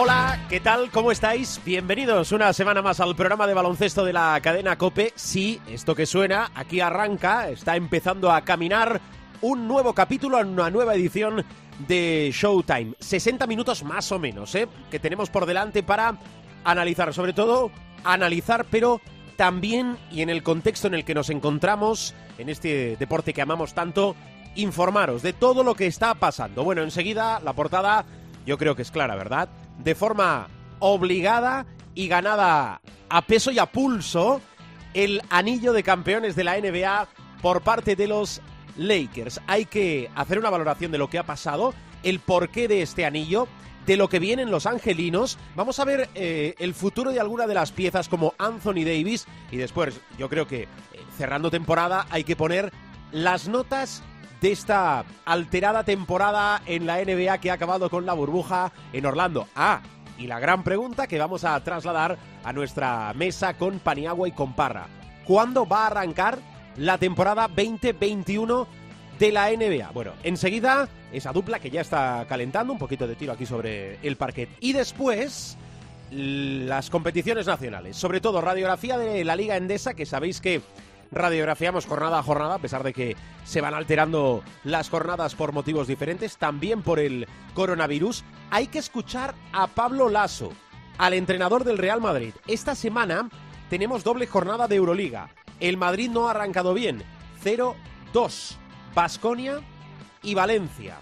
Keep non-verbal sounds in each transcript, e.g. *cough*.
Hola, ¿qué tal? ¿Cómo estáis? Bienvenidos una semana más al programa de baloncesto de la cadena Cope. Sí, esto que suena, aquí arranca, está empezando a caminar un nuevo capítulo, una nueva edición de Showtime. 60 minutos más o menos, ¿eh? Que tenemos por delante para analizar, sobre todo analizar, pero también y en el contexto en el que nos encontramos, en este deporte que amamos tanto, informaros de todo lo que está pasando. Bueno, enseguida la portada yo creo que es clara, ¿verdad? De forma obligada y ganada a peso y a pulso el anillo de campeones de la NBA por parte de los Lakers. Hay que hacer una valoración de lo que ha pasado, el porqué de este anillo, de lo que vienen los angelinos. Vamos a ver eh, el futuro de alguna de las piezas como Anthony Davis y después yo creo que eh, cerrando temporada hay que poner las notas de esta alterada temporada en la NBA que ha acabado con la burbuja en Orlando. Ah, y la gran pregunta que vamos a trasladar a nuestra mesa con Paniagua y con Parra. ¿Cuándo va a arrancar la temporada 2021 de la NBA? Bueno, enseguida esa dupla que ya está calentando, un poquito de tiro aquí sobre el parquet. Y después las competiciones nacionales, sobre todo radiografía de la Liga Endesa, que sabéis que radiografiamos jornada a jornada, a pesar de que se van alterando las jornadas por motivos diferentes, también por el coronavirus. Hay que escuchar a Pablo Lasso, al entrenador del Real Madrid. Esta semana tenemos doble jornada de Euroliga. El Madrid no ha arrancado bien. 0-2. Basconia y Valencia.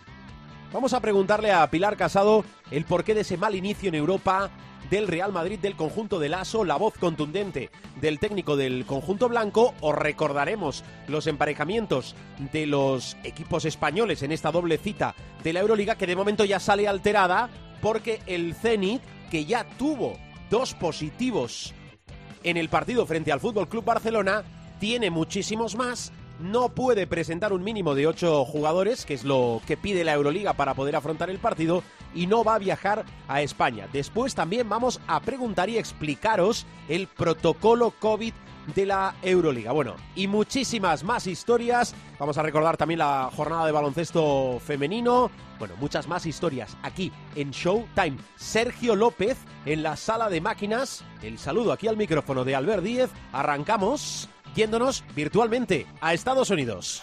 Vamos a preguntarle a Pilar Casado el porqué de ese mal inicio en Europa del Real Madrid del conjunto del ASO, la voz contundente del técnico del conjunto blanco. Os recordaremos los emparejamientos de los equipos españoles en esta doble cita de la Euroliga que de momento ya sale alterada porque el Zenit, que ya tuvo dos positivos en el partido frente al Fútbol Club Barcelona, tiene muchísimos más no puede presentar un mínimo de ocho jugadores, que es lo que pide la Euroliga para poder afrontar el partido, y no va a viajar a España. Después también vamos a preguntar y explicaros el protocolo COVID de la Euroliga. Bueno, y muchísimas más historias. Vamos a recordar también la jornada de baloncesto femenino. Bueno, muchas más historias aquí en Showtime. Sergio López en la sala de máquinas. El saludo aquí al micrófono de Albert Díez. Arrancamos yéndonos virtualmente a Estados Unidos.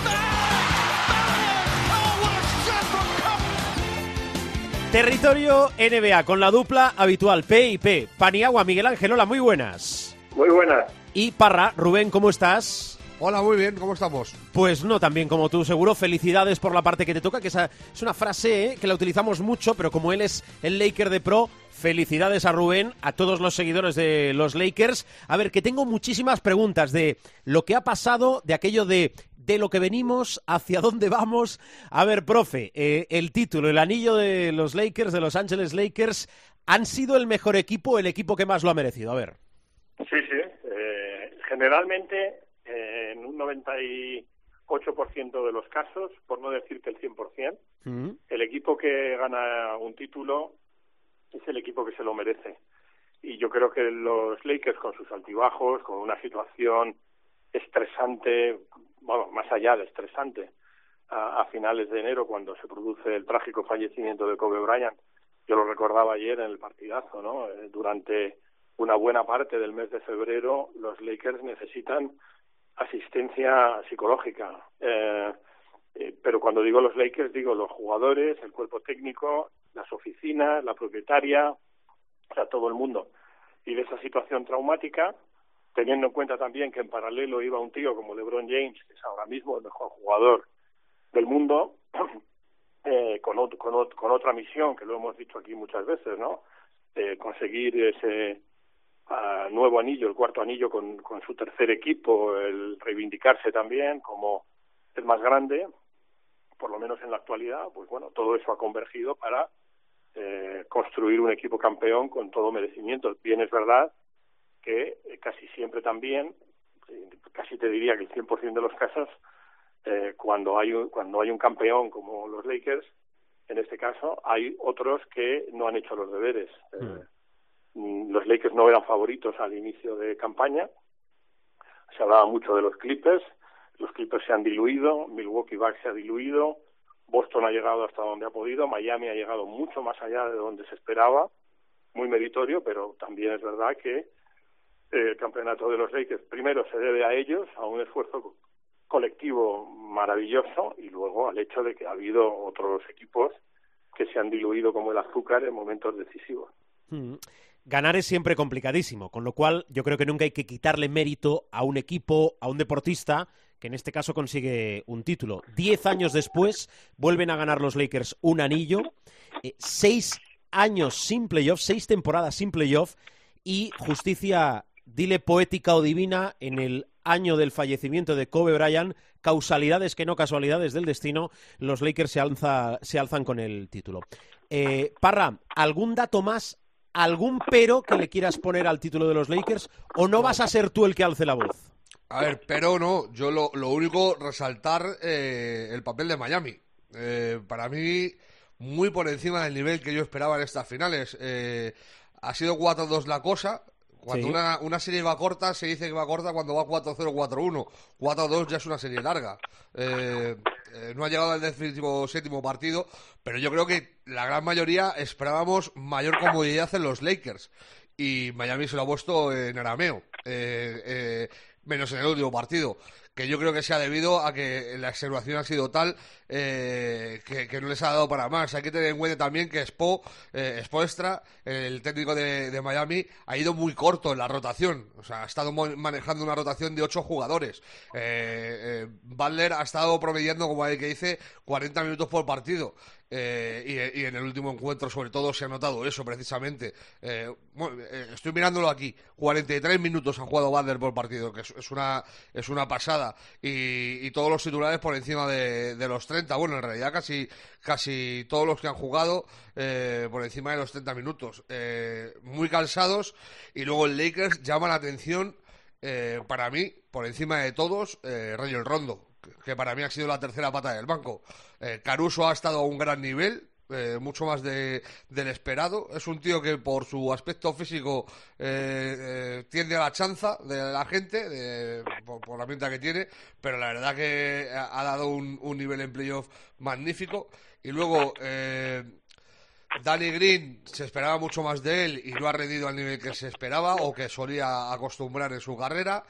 Territorio NBA con la dupla habitual P y P. Paniagua, Miguel Ángel, hola, muy buenas. Muy buenas. Y Parra, Rubén, ¿cómo estás? Hola, muy bien, ¿cómo estamos? Pues no tan bien como tú, seguro. Felicidades por la parte que te toca, que esa es una frase ¿eh? que la utilizamos mucho, pero como él es el Laker de pro, felicidades a Rubén, a todos los seguidores de los Lakers. A ver, que tengo muchísimas preguntas de lo que ha pasado, de aquello de de lo que venimos, hacia dónde vamos. A ver, profe, eh, el título, el anillo de los Lakers, de Los Ángeles Lakers, ¿han sido el mejor equipo, el equipo que más lo ha merecido? A ver. Sí, sí. Eh, generalmente, eh, en un 98% de los casos, por no decir que el 100%, Mm. el equipo que gana un título es el equipo que se lo merece. Y yo creo que los Lakers, con sus altibajos, con una situación estresante, bueno, más allá de estresante, a, finales de enero, cuando se produce el trágico fallecimiento de Kobe Bryant, yo lo recordaba ayer en el partidazo, ¿no? Eh, durante una buena parte del mes de febrero, los Lakers necesitan asistencia psicológica. Eh, eh, pero cuando digo los Lakers, digo los jugadores, el cuerpo técnico, las oficinas, la propietaria, o sea, todo el mundo. Y de esa situación traumática, teniendo en cuenta también que en paralelo iba un tío como LeBron James, que es ahora mismo el mejor jugador del mundo, *clears throat* eh, con, otra misión, que lo hemos dicho aquí muchas veces, ¿no? Eh, conseguir ese uh, nuevo anillo, el cuarto anillo con, con su tercer equipo, el reivindicarse también como el más grande, por lo menos en la actualidad, pues bueno, todo eso ha convergido para eh, construir un equipo campeón con todo merecimiento. Bien es verdad que eh, casi siempre también, eh, casi te diría que el 100% de los casos, eh, cuando hay un, cuando hay un campeón como los Lakers, en este caso, hay otros que no han hecho los deberes. Eh, mm. Los Lakers no eran favoritos al inicio de campaña. Se hablaba mucho de los Clippers. Los Clippers se han diluido. Milwaukee Bucks se ha diluido. Boston ha llegado hasta donde ha podido. Miami ha llegado mucho más allá de donde se esperaba. Muy meritorio, pero también es verdad que el campeonato de los Lakers primero se debe a ellos, a un esfuerzo colectivo maravilloso y luego al hecho de que ha habido otros equipos que se han diluido como el azúcar en momentos decisivos. Mm. Ganar es siempre complicadísimo, con lo cual yo creo que nunca hay que quitarle mérito a un equipo, a un deportista, que en este caso consigue un título. Diez años después vuelven a ganar los Lakers un anillo, eh, seis años sin playoff, seis temporadas sin playoff y justicia dile poética o divina, en el año del fallecimiento de Kobe Bryant, causalidades que no casualidades del destino, los Lakers se, alza, se alzan con el título. Eh, Parra, ¿algún dato más, algún pero que le quieras poner al título de los Lakers o no vas a ser tú el que alce la voz? A ver, pero no, yo lo, único, resaltar eh, el papel de Miami. Eh, para mí, muy por encima del nivel que yo esperaba en estas finales. Eh, ha sido 4-2 la cosa, cuando Sí. una, una serie va corta, se dice que va corta cuando va 4-0, 4-1. 4-2 ya es una serie larga. Eh, eh, no ha llegado al definitivo séptimo partido, pero yo creo que la gran mayoría esperábamos mayor comodidad en los Lakers. Y Miami se lo ha puesto en arameo, eh, eh, menos en el último partido. Que yo creo que se ha debido a que la observación ha sido tal eh, que, no les ha dado para más. Hay que tener en cuenta también que Spo, eh, Spoelstra, el técnico de, de Miami, ha ido muy corto en la rotación. O sea, ha estado manejando una rotación de ocho jugadores. Eh, eh, Butler ha estado promediando, como hay que dice, 40 minutos por partido. Eh, y, en el último encuentro, sobre todo, se ha notado eso precisamente. Eh, estoy mirándolo aquí. 43 minutos ha jugado Butler por partido, que es una, es una pasada. Y, todos los titulares por encima de, los 30. Bueno, en realidad casi, casi todos los que han jugado eh, por encima de los 30 minutos. Eh, muy cansados. Y luego el Lakers llama la atención, eh, para mí, por encima de todos, eh, Rayo Rondo que- que para mí ha sido la tercera pata del banco. Eh, Caruso ha estado a un gran nivel, eh, mucho más de, del esperado. Es un tío que por su aspecto físico eh, eh, tiende a la chanza de la gente, por, la pinta que tiene, pero la verdad que ha, dado un, nivel en playoff magnífico. Y luego... Danny Green se esperaba mucho más de él y no ha rendido al nivel que se esperaba o que solía acostumbrar en su carrera.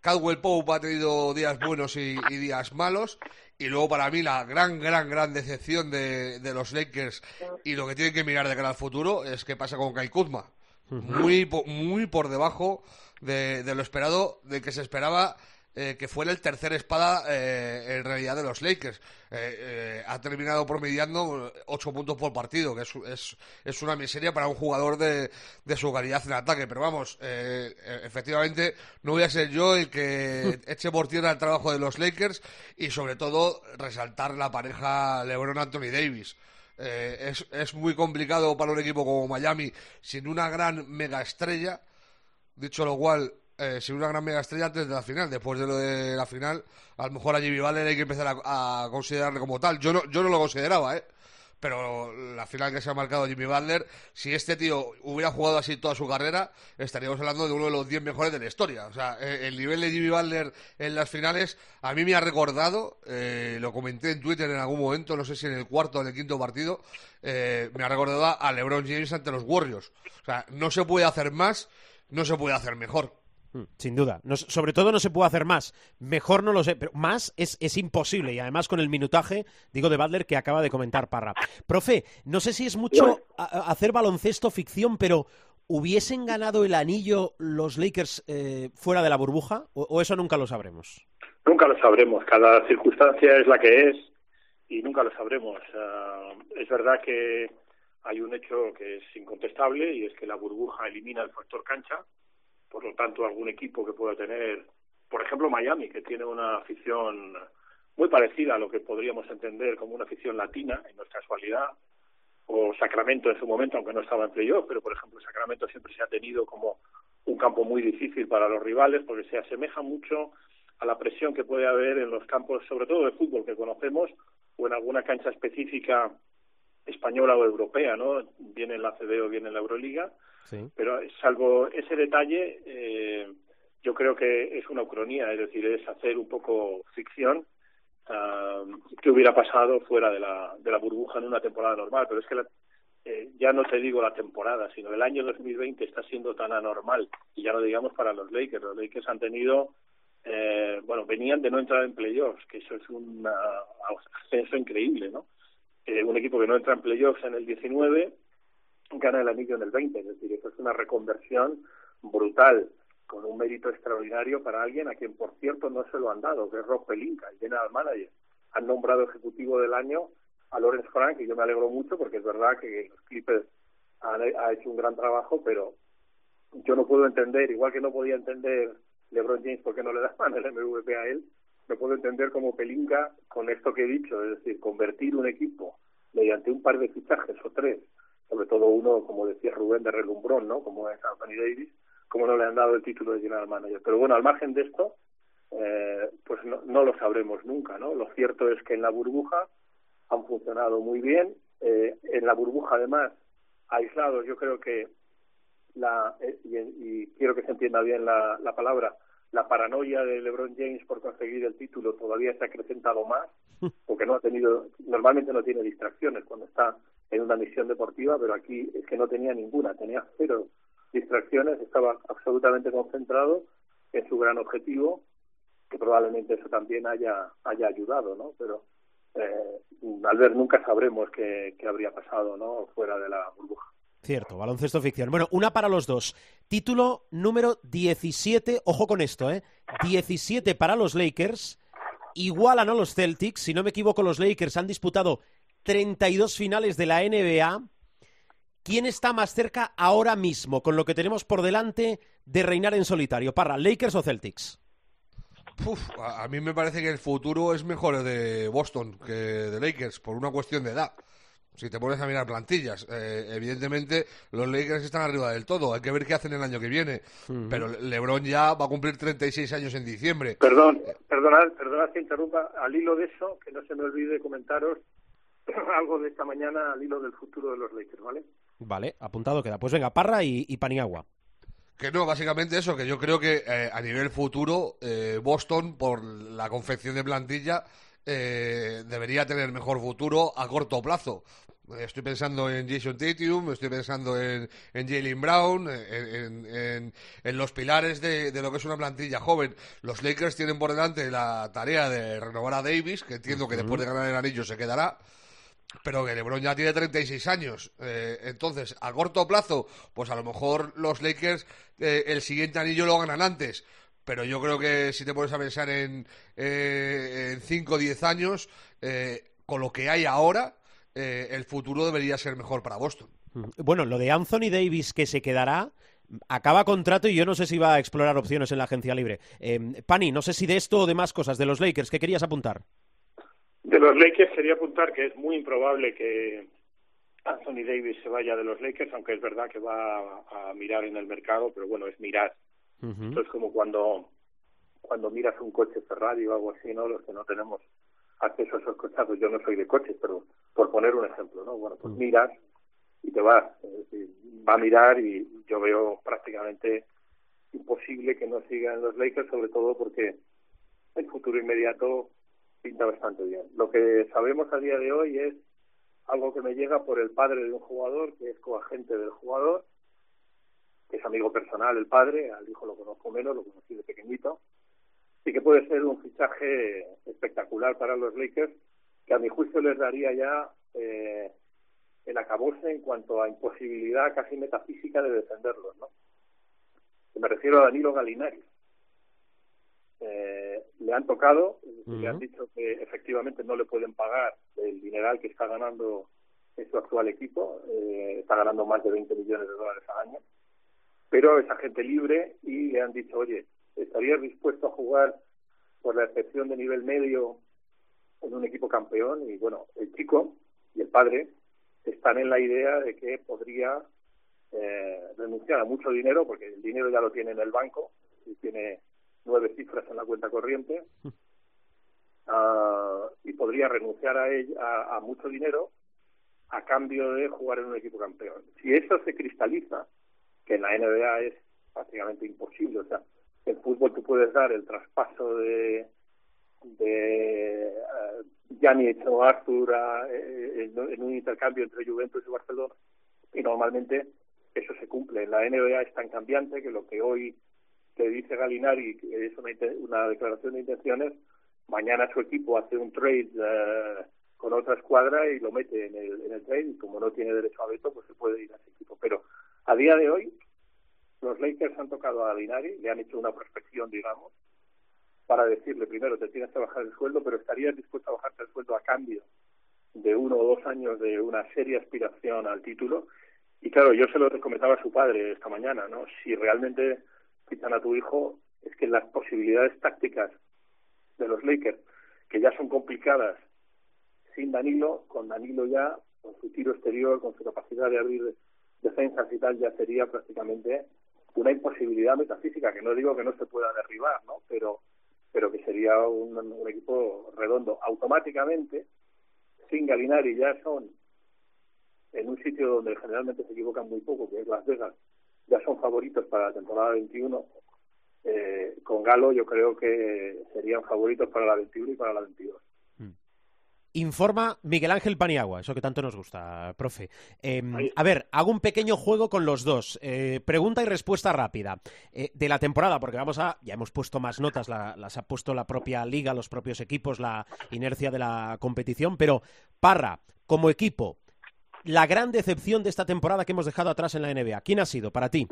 Caldwell Pope ha tenido días buenos y días malos. Y luego para mí la gran, gran, gran decepción de, de los Lakers y lo que tienen que mirar de cara al futuro es qué pasa con Kyle Kuzma. Muy, muy por debajo de, de lo esperado, de que se esperaba eh, que fuera el tercer espada eh, en realidad de los Lakers. Eh, eh, ha terminado promediando 8 puntos por partido, que es, es, es una miseria para un jugador de, de su calidad en ataque. Pero vamos, eh, eh, efectivamente, no voy a ser yo el que *laughs* eche por tierra el trabajo de los Lakers y sobre todo resaltar la pareja LeBron-Anthony Davis. Eh, es, es muy complicado para un equipo como Miami sin una gran mega estrella. Dicho lo cual, eh, sin una gran mega estrella antes de la final. Después de lo de la final, a lo mejor a Jimmy Butler hay que empezar a, a considerarle como tal. Yo no, yo no lo consideraba, ¿eh? Pero la final que se ha marcado Jimmy Butler, si este tío hubiera jugado así toda su carrera, estaríamos hablando de uno de los 10 mejores de la historia. O sea, eh, el nivel de Jimmy Butler en las finales a mí me ha recordado, eh, lo comenté en Twitter en algún momento, no sé si en el cuarto o en el quinto partido, eh, me ha recordado a LeBron James ante los Warriors. O sea, no se puede hacer más, no se puede hacer mejor. Mm, Sin duda. No sobre todo no se puede hacer más. Mejor no lo sé, pero más es, es imposible. Y además con el minutaje, digo, de Butler que acaba de comentar Parra. Profe, no sé si es mucho a- a- hacer baloncesto ficción, pero ¿hubiesen ganado el anillo los Lakers eh, fuera de la burbuja? ¿O, eso nunca lo sabremos? Nunca lo sabremos. Cada circunstancia es la que es y nunca lo sabremos. Ah, es verdad que hay un hecho que es incontestable y es que la burbuja elimina el factor cancha. Por lo tanto, algún equipo que pueda tener, por ejemplo, Miami, que tiene una afición muy parecida a lo que podríamos entender como una afición latina, en nuestra casualidad, o Sacramento en su momento, aunque no estaba en playoff, pero por ejemplo Sacramento siempre se ha tenido como un campo muy difícil para los rivales porque se asemeja mucho a la presión que puede haber en los campos, sobre todo de fútbol que conocemos, o en alguna cancha específica española o europea, ¿no? Viene en la CB o viene en la Euroliga, pero salvo ese detalle, eh, yo creo que es una ucronía, es decir, es hacer un poco ficción uh, qué hubiera pasado fuera de la, de la burbuja en una temporada normal, pero es que eh, ya no te digo la temporada, sino el año 2020 está siendo tan anormal, y ya no digamos para los Lakers, los Lakers han tenido, eh, bueno, venían de no entrar en playoffs, que eso es un ascenso increíble, ¿no? Eh, un equipo que no entra en playoffs en el 19 gana el anillo en el 20, es decir, eso es una reconversión brutal con un mérito extraordinario para alguien a quien, por cierto, no se lo han dado, que es Rob Pelinka, el general manager. Han nombrado ejecutivo del año a Lawrence Frank, y yo me alegro mucho porque es verdad que los Clippers ha hecho un gran trabajo, pero yo no puedo entender, igual que no podía entender LeBron James porque no le daban el MVP a él, no puedo entender como Pelinka, con esto que he dicho, es decir, convertir un equipo mediante un par de fichajes o tres, sobre todo uno, como decía Rubén, de relumbrón, ¿no? Como es Anthony Davis, como no le han dado el título de general manager. Pero bueno, al margen de esto, eh, pues no, no, lo sabremos nunca, ¿no? Lo cierto es que en la burbuja han funcionado muy bien. Eh, en la burbuja, además, aislados, yo creo que la eh, y, quiero que se entienda bien la, la palabra la paranoia de LeBron James por conseguir el título todavía se ha acrecentado más *laughs* porque no ha tenido normalmente no tiene distracciones cuando está en una misión deportiva pero aquí es que no tenía ninguna tenía cero distracciones, estaba absolutamente concentrado en su gran objetivo, que probablemente eso también haya, haya ayudado, ¿no? Pero eh, al ver nunca sabremos qué, habría pasado, ¿no? Fuera de la burbuja. Cierto, baloncesto ficción. Bueno, una para los dos. Título número 17, ojo con esto, ¿eh? 17 para los Lakers, igualan a los Celtics. Si no me equivoco, los Lakers han disputado 32 finales de la NBA ¿Quién está más cerca ahora mismo, con lo que tenemos por delante, de reinar en solitario? ¿Para Lakers o Celtics? a, mí me parece que el futuro es mejor de Boston que de Lakers, por una cuestión de edad. Si te pones a mirar plantillas, eh, evidentemente los Lakers están arriba del todo. Hay que ver qué hacen el año que viene. Pero LeBron ya va a cumplir 36 años en diciembre. Perdón, perdonad, perdonad que interrumpa. Al hilo de eso, que no se me olvide comentaros *coughs* algo de esta mañana al hilo del futuro de los Lakers, ¿vale? Vale, apuntado queda. Pues venga, Parra y, Paniagua. Que no, básicamente eso, que yo creo que eh, a nivel futuro eh, Boston, por la confección de plantilla, eh, debería tener mejor futuro a corto plazo. Estoy pensando en Jason Tatum, estoy pensando en, en Jalen Brown, en, los pilares de, lo que es una plantilla joven. Los Lakers tienen por delante la tarea de renovar a Davis, que entiendo que después de ganar el anillo se quedará pero que LeBron ya tiene 36 años. Eh, entonces, a corto plazo, pues a lo mejor los Lakers eh, el siguiente anillo lo ganan antes. Pero yo creo que si te pones a pensar en, eh, en 5 o 10 años, con lo que hay ahora, el futuro debería ser mejor para Boston. Mm. Bueno, lo de Anthony Davis que se quedará, acaba contrato y yo no sé si va a explorar opciones en la agencia libre. Pani, no sé si de esto o de más cosas, de los Lakers, ¿qué querías apuntar? De los Lakers quería apuntar que es muy improbable que Anthony Davis se vaya de los Lakers, aunque es verdad que va a, mirar en el mercado, pero bueno, es mirar. Esto es como cuando, cuando miras un coche Ferrari o algo así, ¿no? Los que no tenemos acceso a esos coches, pues yo no soy de coches, pero por poner un ejemplo, ¿no? Bueno, pues miras y te vas. Es decir, va a mirar y yo veo prácticamente imposible que no siga en los Lakers, sobre todo porque el futuro inmediato pinta bastante bien. Lo que sabemos a día de hoy es algo que me llega por el padre de un jugador, que es coagente del jugador, que es amigo personal el padre, al hijo lo conozco menos, lo conocí de pequeñito, y que puede ser un fichaje espectacular para los Lakers, que a mi juicio les daría ya eh, el acabose en cuanto a imposibilidad casi metafísica de defenderlos, ¿no? Me refiero a Danilo Galinari. Eh, le han tocado, le han dicho que efectivamente no le pueden pagar el dineral que está ganando en su actual equipo, eh, está ganando más de 20 millones de dólares al año, pero es agente libre y le han dicho, oye, ¿estarías dispuesto a jugar por la excepción de nivel medio en un equipo campeón? Y bueno, el chico y el padre están en la idea de que podría eh, renunciar a mucho dinero, porque el dinero ya lo tiene en el banco, y tiene nueve cifras en la cuenta corriente, ah, y podría renunciar a, ella, a, mucho dinero a cambio de jugar en un equipo campeón. Si eso se cristaliza, que en la NBA es prácticamente imposible, o sea, en fútbol tú puedes dar el traspaso de de uh, Gianni o Arthur eh, en, un intercambio entre Juventus y Barcelona y normalmente eso se cumple. En la NBA es tan cambiante que lo que hoy que dice Galinari es una, una declaración de intenciones, mañana su equipo hace un trade uh, con otra escuadra y lo mete en el, en el trade y como no tiene derecho a veto, pues se puede ir a ese equipo. Pero a día de hoy, los Lakers han tocado a Galinari, le han hecho una prospección, digamos, para decirle primero te tienes que bajar el sueldo, pero estarías dispuesto a bajarte el sueldo a cambio de uno o dos años de una seria aspiración al título. Y claro, yo se lo comentaba a su padre esta mañana, ¿no? Si realmente quitan a tu hijo, es que las posibilidades tácticas de los Lakers, que ya son complicadas sin Danilo, con Danilo ya, con su tiro exterior, con su capacidad de abrir defensas y tal, ya sería prácticamente una imposibilidad metafísica, que no digo que no se pueda derribar, ¿no? Pero, pero que sería un, un equipo redondo. Automáticamente, sin Galinari ya son en un sitio donde generalmente se equivocan muy poco, que es Las Vegas, ya son favoritos para la temporada 21. Eh, con Galo yo creo que serían favoritos para la 21 y para la 22. Hmm. Informa Miguel Ángel Paniagua, eso que tanto nos gusta, profe. Em, a ver, hago un pequeño juego con los dos. Eh, pregunta y respuesta rápida. Eh, de la temporada, porque vamos a. Ya hemos puesto más notas, las ha puesto la propia liga, los propios equipos, la inercia de la competición. Pero, Parra, como equipo, la gran decepción de esta temporada que hemos dejado atrás en la NBA? ¿Quién ha sido para ti?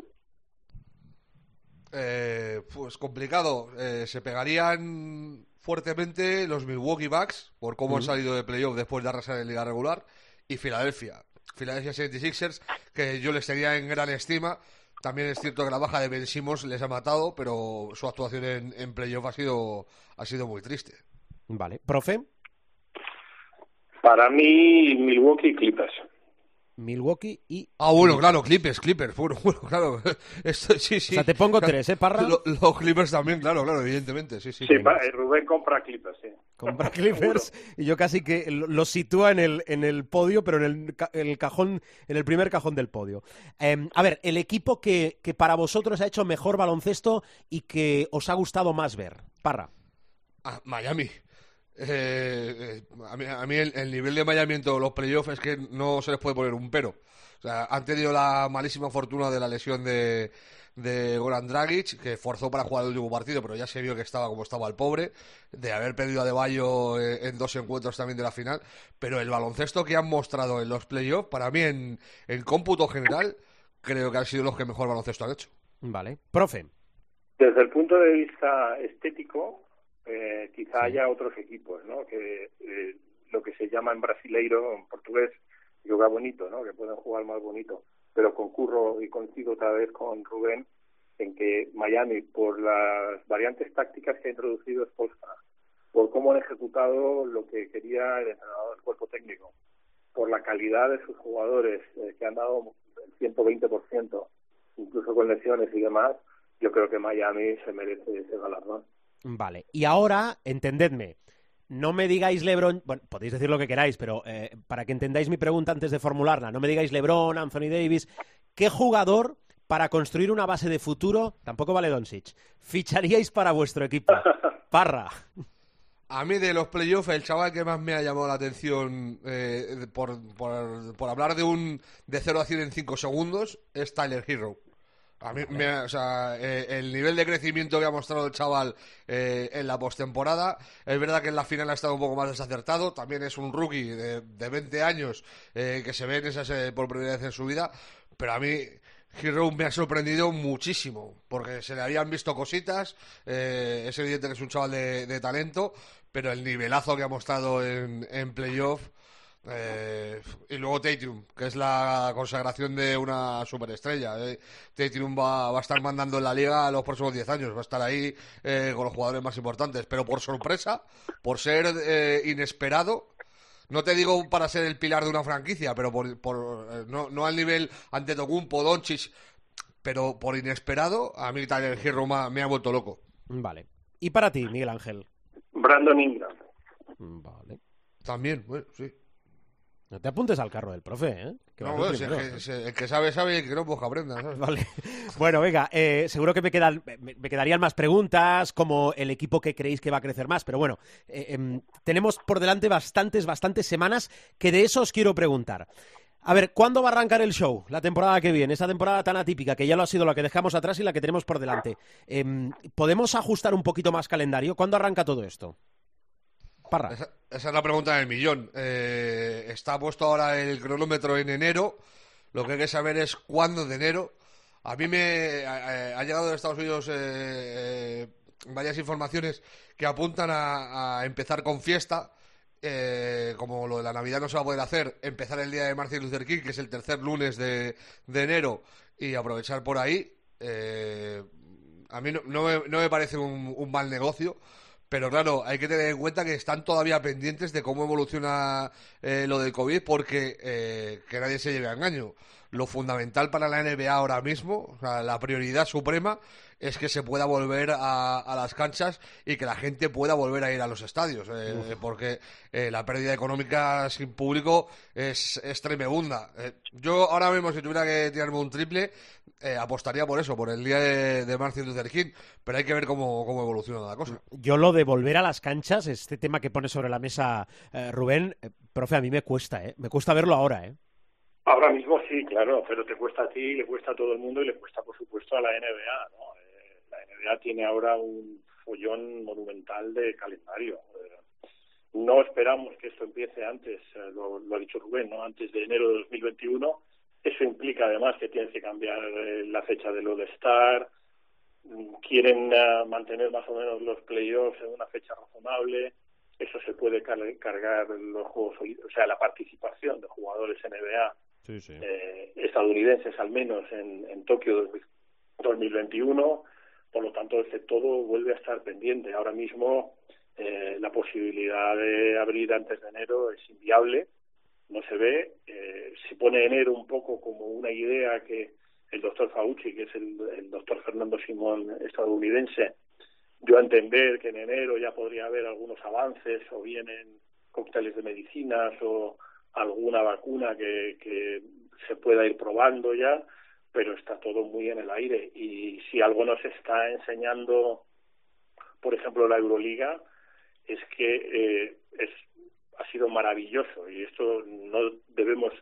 Eh, pues complicado. Eh, se pegarían fuertemente los Milwaukee Bucks por cómo han salido de playoff después de arrasar en liga regular y Filadelfia. Filadelfia 76ers, que yo les tenía en gran estima. También es cierto que la baja de Ben Simmons les ha matado, pero su actuación en, en playoff ha sido, ha sido muy triste. Vale. ¿Profe? Para mí, Milwaukee Clippers. Milwaukee y... Ah, bueno, claro, Clippers, Clippers, bueno, *laughs* bueno claro. Esto, sí, sí. O sea, te pongo tres, ¿eh, Parra? los Clippers también, claro, claro, evidentemente, sí, sí. Sí, eh, Rubén compra Clippers, sí. Compra *laughs* Clippers y yo casi que lo sitúa en el, en el podio, pero en el, el cajón, en el primer cajón del podio. Em, a ver, el equipo que, que para vosotros ha hecho mejor baloncesto y que os ha gustado más ver, Parra. Ah, Miami. Eh, a mí, el, nivel de Miami en los playoffs es que no se les puede poner un pero. O sea, han tenido la malísima fortuna de la lesión de, de Goran Dragic, que forzó para jugar el último partido, pero ya se vio que estaba como estaba el pobre, de haber perdido a De Bayo eh, en dos encuentros también de la final, pero el baloncesto que han mostrado en los playoffs, para mí en, en cómputo general, creo que han sido los que mejor baloncesto han hecho. Vale. Profe. Desde el punto de vista estético, eh, quizá haya otros equipos, ¿no? Que eh, lo que se llama en brasileiro, en portugués, yoga bonito, ¿no? Que pueden jugar más bonito. Pero concurro y coincido otra vez con Rubén en que Miami, por las variantes tácticas que ha introducido Spolstra, por cómo han ejecutado lo que quería el entrenador del cuerpo técnico, por la calidad de sus jugadores eh, que han dado el 120%, incluso con lesiones y demás, yo creo que Miami se merece ese galardón. Vale, y ahora, entendedme, no me digáis Lebron, bueno, podéis decir lo que queráis, pero eh, para que entendáis mi pregunta antes de formularla, no me digáis Lebron, Anthony Davis, ¿qué jugador para construir una base de futuro, tampoco vale Doncic, ficharíais para vuestro equipo? *laughs* Parra. A mí de los playoffs, el chaval que más me ha llamado la atención eh, por, por, por, hablar de un de 0 a 100 en 5 segundos es Tyler Hero. A mí, me, o sea, eh, el nivel de crecimiento que ha mostrado el chaval eh, en la postemporada, es verdad que en la final ha estado un poco más desacertado, también es un rookie de, de 20 años eh, que se ve en esas por primera vez en su vida, pero a mí Hero me ha sorprendido muchísimo, porque se le habían visto cositas, eh, es evidente que es un chaval de, de talento, pero el nivelazo que ha mostrado en, en playoff... Eh, y luego Tatum, que es la consagración de una superestrella. Eh. Tatum va, va a estar mandando en la liga los próximos 10 años, va a estar ahí eh, con los jugadores más importantes. Pero por sorpresa, por ser eh, inesperado, no te digo para ser el pilar de una franquicia, pero por, por eh, no, no al nivel ante Tocumpo, Doncic, pero por inesperado, a mí Tyler Hero me ha- me ha vuelto loco. Vale. ¿Y para ti, Miguel Ángel? Brandon Ingram. Vale. También, bueno, sí. No te apuntes al carro del profe, ¿eh? Que No, bueno, el si el, primero. que, si el que sabe, sabe y el que no, pues que aprenda. ¿sabes? Vale. *laughs* Bueno, venga, eh, seguro que me, quedan, me, me quedarían más preguntas, como el equipo que creéis que va a crecer más, pero bueno, eh, em, tenemos por delante bastantes, bastantes semanas que de eso os quiero preguntar. A ver, ¿cuándo va a arrancar el show? La temporada que viene, esa temporada tan atípica, que ya lo ha sido la que dejamos atrás y la que tenemos por delante. Em, ¿Podemos ajustar un poquito más calendario? ¿Cuándo arranca todo esto? Esa, es la pregunta del millón. Eh, está puesto ahora el cronómetro en enero. Lo que hay que saber es cuándo de enero. A mí me ha, llegado de Estados Unidos eh, eh, varias informaciones que apuntan a, a empezar con fiesta. Eh, como lo de la Navidad no se va a poder hacer, empezar el día de Martin Luther King, que es el tercer lunes de, de enero, y aprovechar por ahí. Eh, a mí no, no me, no me parece un, un mal negocio. Pero claro, hay que tener en cuenta que están todavía pendientes de cómo evoluciona eh, lo del COVID porque eh, que nadie se lleve a engaño. Lo fundamental para la NBA ahora mismo, o sea, la prioridad suprema, es que se pueda volver a, a las canchas y que la gente pueda volver a ir a los estadios. eh, porque eh, la pérdida económica sin público es, es tremenda. Eh, yo ahora mismo, si tuviera que tirarme un triple, eh, apostaría por eso, por el día de, de Martin Luther King. Pero hay que ver cómo, cómo evoluciona la cosa. Yo lo de volver a las canchas, este tema que pone sobre la mesa eh, Rubén, eh, profe, a mí me cuesta, ¿eh? Me cuesta verlo ahora, ¿eh? Ahora mismo sí, claro, pero te cuesta a ti, le cuesta a todo el mundo y le cuesta, por supuesto, a la NBA. ¿no? Tiene ahora un follón monumental de calendario. Eh, no esperamos que esto empiece antes, eh, lo, lo ha dicho Rubén, ¿no? antes de enero de 2021. Eso implica además que tienes que cambiar eh, la fecha del All-Star. Mm, Quieren mantener más o menos los playoffs en una fecha razonable. Eso se puede car- cargar los Juegos o sea, la participación de jugadores NBA Sí, sí. estadounidenses al menos en, en Tokio 2021. Por lo tanto, este todo vuelve a estar pendiente. Ahora mismo eh, la posibilidad de abrir antes de enero es inviable, no se ve. Eh, se pone enero un poco como una idea que el doctor Fauci, que es el, el doctor Fernando Simón estadounidense, dio a entender que en enero ya podría haber algunos avances o bien en cócteles de medicinas o alguna vacuna que, que se pueda ir probando ya, pero está todo muy en el aire. Y si algo nos está enseñando, por ejemplo, la Euroliga, es que eh, es, ha sido maravilloso, y esto no debemos,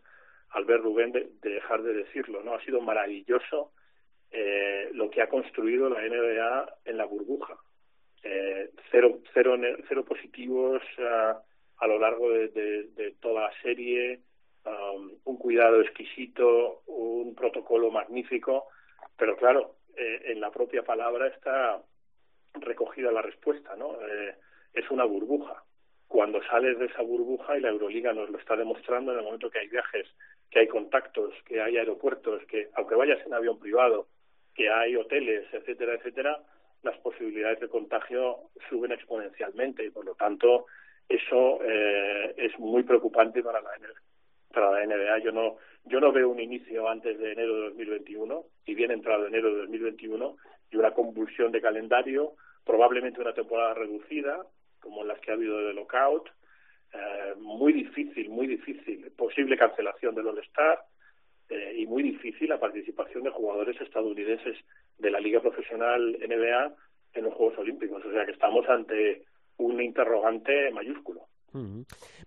al ver Rubén, de, de dejar de decirlo, ¿no? Ha sido maravilloso eh, lo que ha construido la NBA en la burbuja. Eh, cero, cero, cero positivos uh, a lo largo de, de toda la serie, um, un cuidado exquisito, un protocolo magnífico, pero claro, eh, en la propia palabra está recogida la respuesta, ¿no? Eh, es una burbuja. Cuando sales de esa burbuja, y la Euroliga nos lo está demostrando en el momento que hay viajes, que hay contactos, que hay aeropuertos, que aunque vayas en avión privado, que hay hoteles, etcétera, etcétera, las posibilidades de contagio suben exponencialmente y por lo tanto eso eh, es muy preocupante para la para la NBA. Yo no yo no veo un inicio antes de enero de 2021 y bien entrado enero de 2021 y una convulsión de calendario, probablemente una temporada reducida como las que ha habido de lockout, eh, muy difícil, muy difícil, posible cancelación del All-Star eh, y muy difícil la participación de jugadores estadounidenses de la Liga Profesional NBA en los Juegos Olímpicos. O sea que estamos ante un interrogante mayúsculo.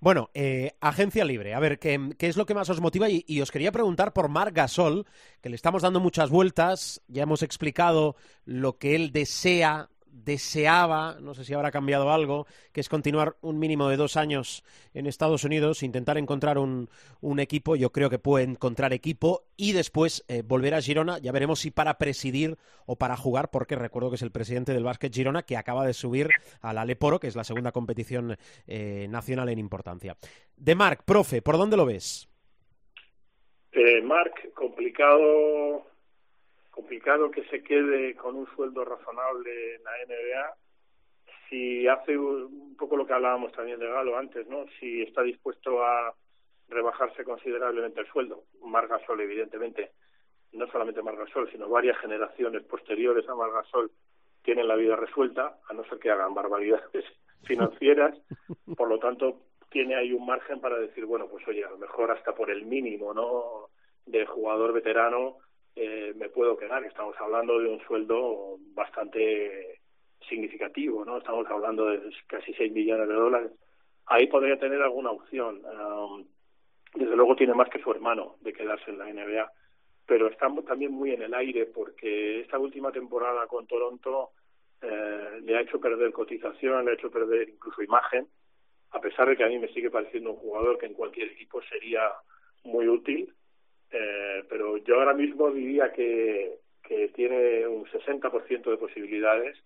Bueno, eh, agencia libre. A ver, ¿qué, ¿qué, es lo que más os motiva? Y, y, os quería preguntar por Marc Gasol, que le estamos dando muchas vueltas. Ya hemos explicado lo que él desea deseaba, no sé si habrá cambiado algo, que es continuar un mínimo de dos años en Estados Unidos, intentar encontrar un, un equipo, yo creo que puede encontrar equipo y después eh, volver a Girona, ya veremos si para presidir o para jugar, porque recuerdo que es el presidente del básquet Girona que acaba de subir a la Leporo, que es la segunda competición eh, nacional en importancia. De Marc, profe, ¿por dónde lo ves? Eh, Marc, complicado complicado que se quede con un sueldo razonable en la NBA si hace un poco lo que hablábamos también de Galo antes, ¿no? Si está dispuesto a rebajarse considerablemente el sueldo. Margasol, evidentemente, no solamente Margasol, sino varias generaciones posteriores a Margasol tienen la vida resuelta, a no ser que hagan barbaridades *laughs* financieras. Por lo tanto, tiene ahí un margen para decir, bueno, pues oye, a lo mejor hasta por el mínimo, ¿no? De jugador veterano eh, me puedo quedar. Estamos hablando de un sueldo bastante significativo, ¿no? Estamos hablando de casi 6 millones de dólares. Ahí podría tener alguna opción. Um, desde luego tiene más que su hermano de quedarse en la NBA, pero estamos también muy en el aire porque esta última temporada con Toronto eh, le ha hecho perder cotización, le ha hecho perder incluso imagen, a pesar de que a mí me sigue pareciendo un jugador que en cualquier equipo sería muy útil eh, pero yo ahora mismo diría que, que tiene un 60% de posibilidades,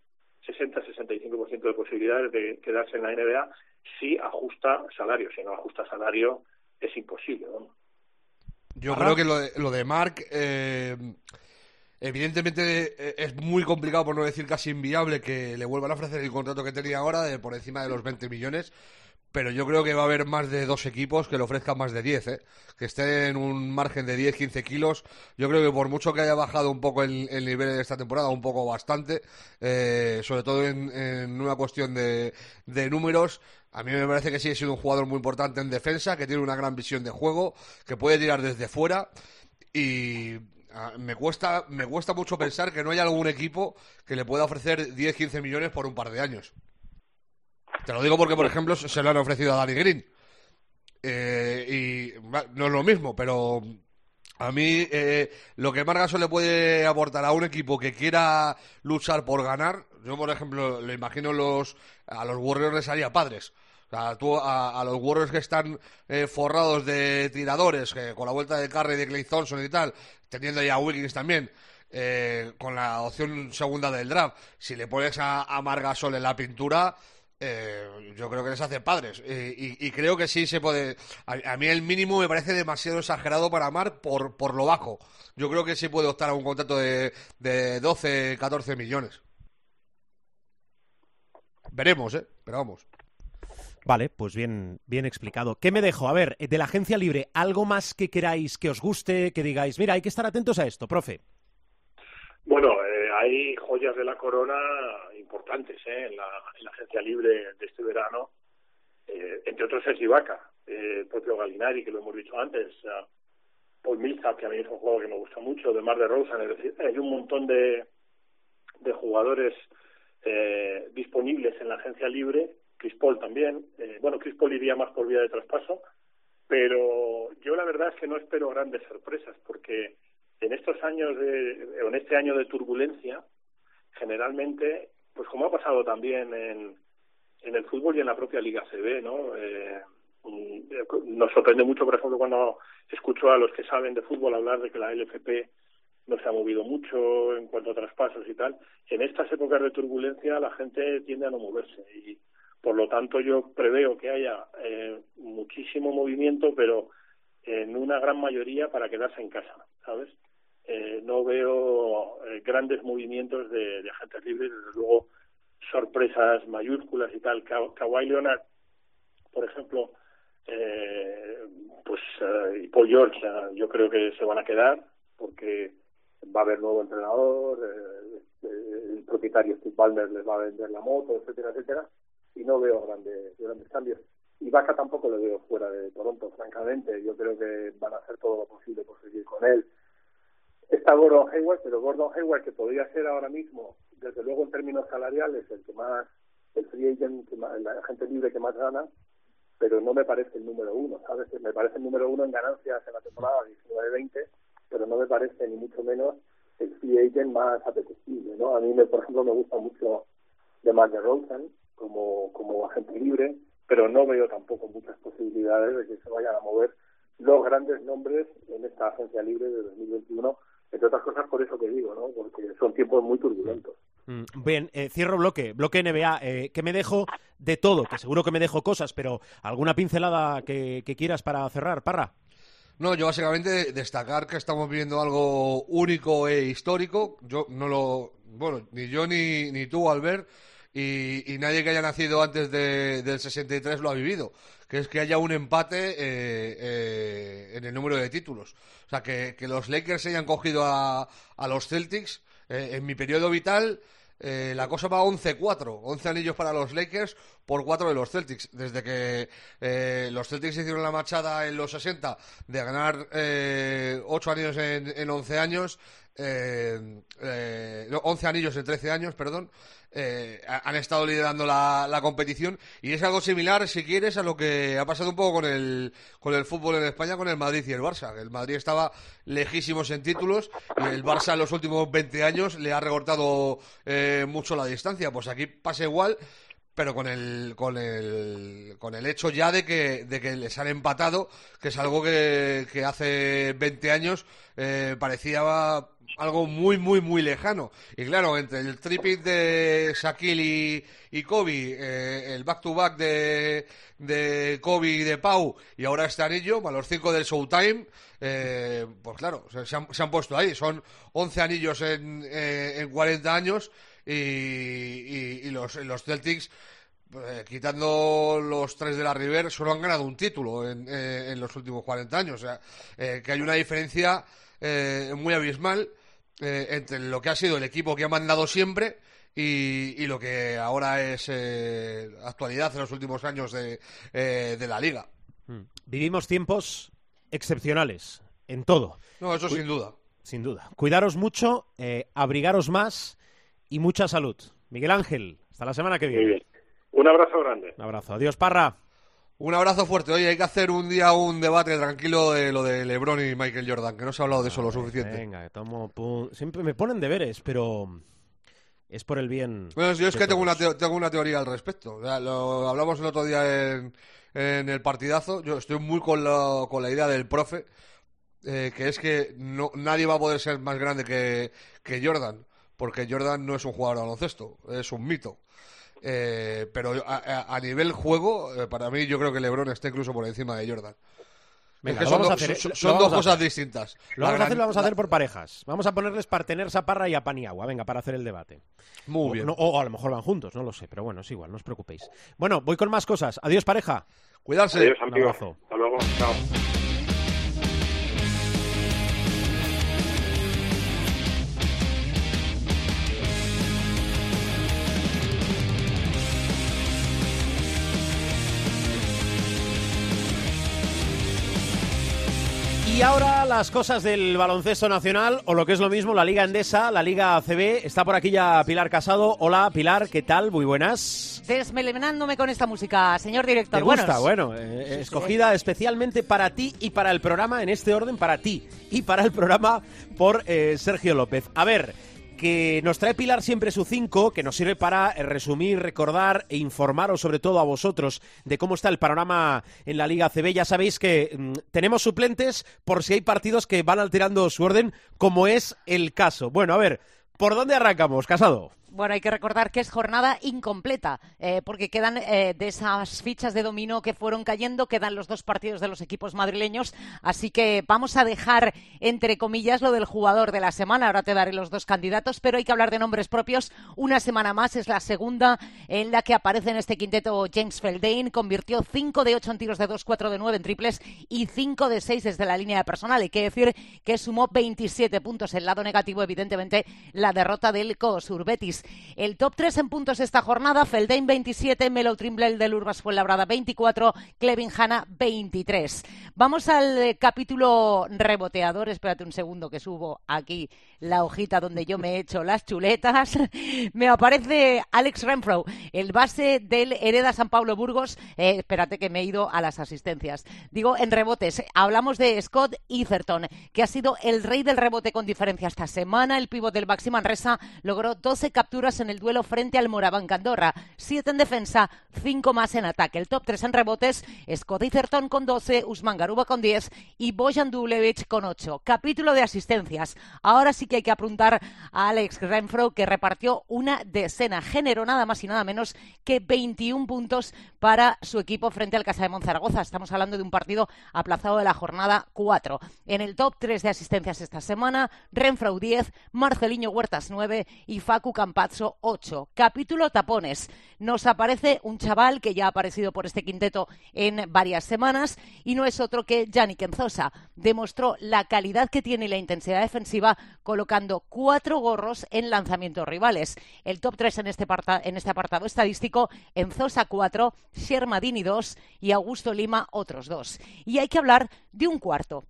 60-65% de posibilidades de quedarse en la NBA si ajusta salario. Si no ajusta salario, es imposible. ¿no? Yo creo que lo de, lo de Mark, eh, evidentemente eh, es muy complicado, por no decir casi inviable, que le vuelvan a ofrecer el contrato que tenía ahora de por encima de los 20 millones pero yo creo que va a haber más de dos equipos que le ofrezcan más de 10, ¿eh? que estén en un margen de 10-15 kilos. Yo creo que por mucho que haya bajado un poco el, el nivel de esta temporada, un poco bastante, eh, sobre todo en, una cuestión de, números, a mí me parece que sigue siendo un jugador muy importante en defensa, que tiene una gran visión de juego, que puede tirar desde fuera y ah, me cuesta, me cuesta mucho pensar que no haya algún equipo que le pueda ofrecer 10-15 millones por un par de años. Te lo digo porque, por ejemplo, se lo han ofrecido a Danny Green. Eh, y no es lo mismo, pero a mí eh, lo que Margaso le puede aportar a un equipo que quiera luchar por ganar, yo por ejemplo le imagino los a los Warriors les haría padres. A, los Warriors que están eh, forrados de tiradores, con la vuelta de Curry, de Clay Thompson y tal, teniendo ya a Wiggins también, eh, con la opción segunda del draft, si le pones a, a Margasol en la pintura, eh, yo creo que les hace padres. Eh, y, y, creo que sí se puede. A, a, mí el mínimo me parece demasiado exagerado para Mar por, por lo bajo. Yo creo que sí puede optar a un contrato de, de 12, 14 millones. Veremos, ¿eh? Pero vamos. Vale, pues bien, bien explicado. ¿Qué me dejo? A ver, de la agencia libre, ¿algo más que queráis que os guste, que digáis, mira, hay que estar atentos a esto, profe? Bueno, eh, hay joyas de la corona importantes ¿eh? en, la, en, la, agencia libre de este verano, eh, entre otros es Ibaka, eh, el propio Galinari, que lo hemos dicho antes, uh, Paul Millsap, que a mí es un juego que me gusta mucho, de Mar de Rosa, es decir, hay un montón de, de jugadores eh, disponibles en la agencia libre, Chris Paul también, eh, bueno, Chris Paul iría más por vía de traspaso, pero yo la verdad es que no espero grandes sorpresas, porque en estos años de, en este año de turbulencia, generalmente, pues como ha pasado también en, en el fútbol y en la propia Liga CB, ¿no? Eh, nos sorprende mucho, por ejemplo, cuando escucho a los que saben de fútbol hablar de que la LFP no se ha movido mucho en cuanto a traspasos y tal. En estas épocas de turbulencia la gente tiende a no moverse y por lo tanto yo preveo que haya eh, muchísimo movimiento, pero en una gran mayoría para quedarse en casa, ¿sabes? Eh, no veo eh, grandes movimientos de, de, agentes libres, luego sorpresas mayúsculas y tal. Ka Kawhi Leonard, por ejemplo, eh, pues uh, y Paul George, uh, yo creo que se van a quedar porque va a haber nuevo entrenador, eh, el propietario Steve Ballmer les va a vender la moto, etcétera, etcétera, y no veo grandes, grandes cambios. Y Vaca tampoco lo veo fuera de Toronto, francamente. Yo creo que van a hacer todo lo posible por seguir con él está Gordon Hayward, pero Gordon Hayward, que podría ser ahora mismo, desde luego en términos salariales, el que más, el free agent, que más, el agente libre que más gana, pero no me parece el número uno, ¿sabes? Me parece el número uno en ganancias en la temporada 19-20, pero no me parece ni mucho menos el free agent más apetecible, ¿no? A mí, me, por ejemplo, me gusta mucho de Mark Rosen como, como agente libre, pero no veo tampoco muchas posibilidades de que se vayan a mover los grandes nombres en esta agencia libre de 2021, entre otras cosas por eso que digo, ¿no? Porque son tiempos muy turbulentos. Mm, bien, eh, cierro bloque, bloque NBA. Eh, ¿Qué me dejo de todo? Que seguro que me dejo cosas, pero ¿alguna pincelada que, que quieras para cerrar, Parra? No, yo básicamente destacar que estamos viviendo algo único e histórico. Yo no lo. Bueno, ni yo ni, ni tú, Albert, y, y nadie que haya nacido antes de, del 63 lo ha vivido. Que es que haya un empate eh, eh, el número de títulos. O sea, que, que los Lakers hayan cogido a, a los Celtics. eh, en mi periodo vital, eh, la cosa va 11-4. 11 anillos para los Lakers por 4 de los Celtics. Desde que eh, los Celtics hicieron la machada en los 60 de ganar eh, 8 anillos en, en 11 años, eh, eh, no, 11 anillos en 13 años, perdón, eh, ha- han estado liderando la, la competición y es algo similar, si quieres, a lo que ha pasado un poco con el, con el fútbol en España, con el Madrid y el Barça. El Madrid estaba lejísimos en títulos y el Barça en los últimos 20 años le ha recortado eh, mucho la distancia. Pues aquí pasa igual pero con el con el con el hecho ya de que de que les han empatado que es algo que, que hace 20 años eh, parecía algo muy muy muy lejano y claro entre el tripit de Shaquille y, Kobe eh, el back to back de de Kobe y de Pau y ahora este anillo a los 5 del Showtime eh, pues claro se, han, se han puesto ahí son 11 anillos en, eh, en 40 años y, y- y los, los Celtics, eh, quitando los tres de la River, solo han ganado un título en, eh, en los últimos 40 años. O sea, eh, que hay una diferencia eh, muy abismal eh, entre lo que ha sido el equipo que ha mandado siempre y, y lo que ahora es eh, actualidad en los últimos años de, eh, de la liga. Mm. Vivimos tiempos excepcionales en todo, No, eso sin duda. sin duda. Cuidaros mucho, eh, abrigaros más y mucha salud. Miguel Ángel, hasta la semana que Muy viene. bien. Un abrazo grande. Un abrazo. Adiós, Parra. Un abrazo fuerte. Oye, hay que hacer un día un debate tranquilo de lo de LeBron y Michael Jordan, que no se ha hablado de eso lo suficiente. Venga, tomo Siempre me ponen deberes, pero es por el bien. Bueno, yo es de que tengo una, teo- tengo una teoría al respecto. O sea, lo hablamos el otro día en, en el partidazo. Yo estoy muy con la, con la idea del profe, eh, que es que no, nadie va a poder ser más grande que, que Jordan, porque Jordan no es un jugador de baloncesto, es un mito. Eh, pero a, nivel juego, eh, para mí yo creo que LeBron está incluso por encima de Jordan. Venga, es que lo son, vamos a hacer, son- vamos dos a cosas hacer. distintas. Lo vamos a hacer, lo vamos a hacer por parejas. Vamos a ponerles partenersa a Parra y a Paniagua, venga, para hacer el debate. Muy O- bien. no- o a lo mejor van juntos, no lo sé, pero bueno, es igual, no os preocupéis. Bueno, voy con más cosas. Adiós, pareja. Cuidarse. Adiós, Un abrazo. Hasta luego. Chao. Y ahora las cosas del baloncesto nacional, o lo que es lo mismo, la Liga Endesa, la Liga ACB. Está por aquí ya Pilar Casado. Hola, Pilar, ¿qué tal? Muy buenas. Desmelenándome con esta música, señor director. ¿Te gusta? Bueno, eh, escogida especialmente para ti y para el programa, en este orden, para ti y para el programa por eh, Sergio López. A ver, que nos trae Pilar siempre su 5, que nos sirve para eh, resumir, recordar e informaros sobre todo a vosotros de cómo está el panorama en la Liga CB. Ya sabéis que mm, tenemos suplentes por si hay partidos que van alterando su orden, como es el caso. Bueno, a ver, ¿por dónde arrancamos, Casado? Bueno, hay que recordar que es jornada incompleta, eh, porque quedan eh, de esas fichas de dominó que fueron cayendo, quedan los dos partidos de los equipos madrileños, así que vamos a dejar, entre comillas, lo del jugador de la semana. Ahora te daré los dos candidatos, pero hay que hablar de nombres propios. Una semana más es la segunda en la que aparece en este quinteto James Feldane, convirtió 5 de 8 en tiros de 2, 4 de 9 en triples y 5 de 6 desde la línea de personal. Hay que decir que sumó 27 puntos. El lado negativo, evidentemente, la derrota del COSUR Betis. El top 3 en puntos esta jornada, Feldain 27, Melo Trimble del Urbas Fuenlabrada 24, Clevin Hanna 23. Vamos al eh, capítulo reboteador, espérate un segundo que subo aquí la hojita donde yo me he hecho las chuletas. *laughs* me aparece Alex Renfro, el base del Hereda San Pablo Burgos. Eh, espérate que me he ido a las asistencias. Digo, en rebotes, hablamos de Scott Etherton, que ha sido el rey del rebote con diferencia esta semana. El pívot del Baxi Manresa logró 12 capturas en el duelo frente al Moraván Candorra, 7 en defensa, 5 más en ataque. El top 3 en rebotes, Scott Etherton con 12, Usman Garuba con 10 y Bojan Dulevich con 8. Capítulo de asistencias. Ahora sí que hay que apuntar a Alex Renfro, que repartió una decena, generó nada más y nada menos que 21 puntos para su equipo frente al Casa de Monzaragoza. Estamos hablando de un partido aplazado de la jornada 4. En el top 3 de asistencias esta semana, Renfro 10, Marceliño Huertas 9 y Facu Campazzo 8. Capítulo tapones. Nos aparece un chaval que ya ha aparecido por este quinteto en varias semanas y no es otro que Yannick Enzosa. Demostró la calidad que tiene y la intensidad defensiva colocando cuatro gorros en lanzamientos rivales. El top 3 en este, en este apartado estadístico, Enzosa 4, Shermadini 2 y Augusto Lima otros dos. Y hay que hablar de un cuarto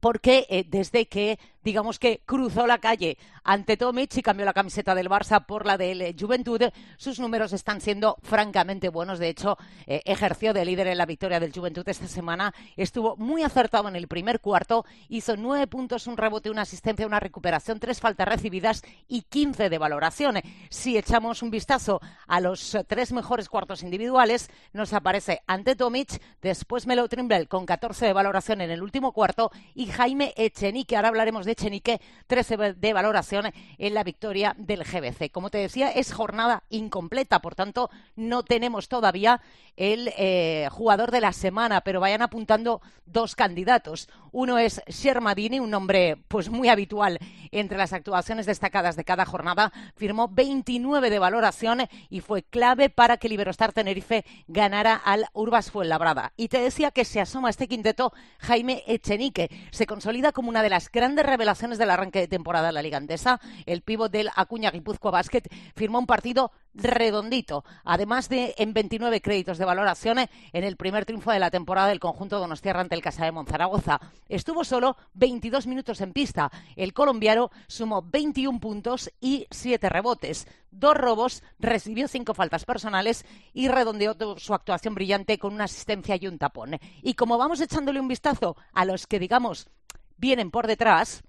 porque eh, desde que digamos que cruzó la calle ante Tomic y cambió la camiseta del Barça por la del eh, Juventud, sus números están siendo francamente buenos. De hecho, eh, ejerció de líder en la victoria del Juventud esta semana. Estuvo muy acertado en el primer cuarto. Hizo nueve puntos, un rebote, una asistencia, una recuperación, tres faltas recibidas y quince de valoración. Si echamos un vistazo a los eh, tres mejores cuartos individuales, nos aparece ante Tomic, después Melo Trimble con 14 de valoración en el último cuarto y Jaime Echenique. Ahora hablaremos de Echenique, 13 de valoración en la victoria del GBC. Como te decía, es jornada incompleta, por tanto, no tenemos todavía el eh, jugador de la semana, pero vayan apuntando dos candidatos. Uno es Shermadini, un nombre pues muy habitual entre las actuaciones destacadas de cada jornada. Firmó 29 de valoración y fue clave para que Liberostar Tenerife ganara al Urbas Fuenlabrada. Y te decía que se asoma este quinteto Jaime Echenique. Se consolida como una de las grandes revelaciones del arranque de temporada de la Liga Andesa. El pívot del Acuña Guipúzcoa Basket firmó un partido redondito, además de en 29 créditos de valoración en el primer triunfo de la temporada del conjunto Donostierra ante el Casa de Monzaragoza. Estuvo solo 22 minutos en pista. El colombiano sumó 21 puntos y 7 rebotes, dos robos, recibió cinco faltas personales y redondeó su actuación brillante con una asistencia y un tapón. Y como vamos echándole un vistazo a los que digamos vienen por detrás,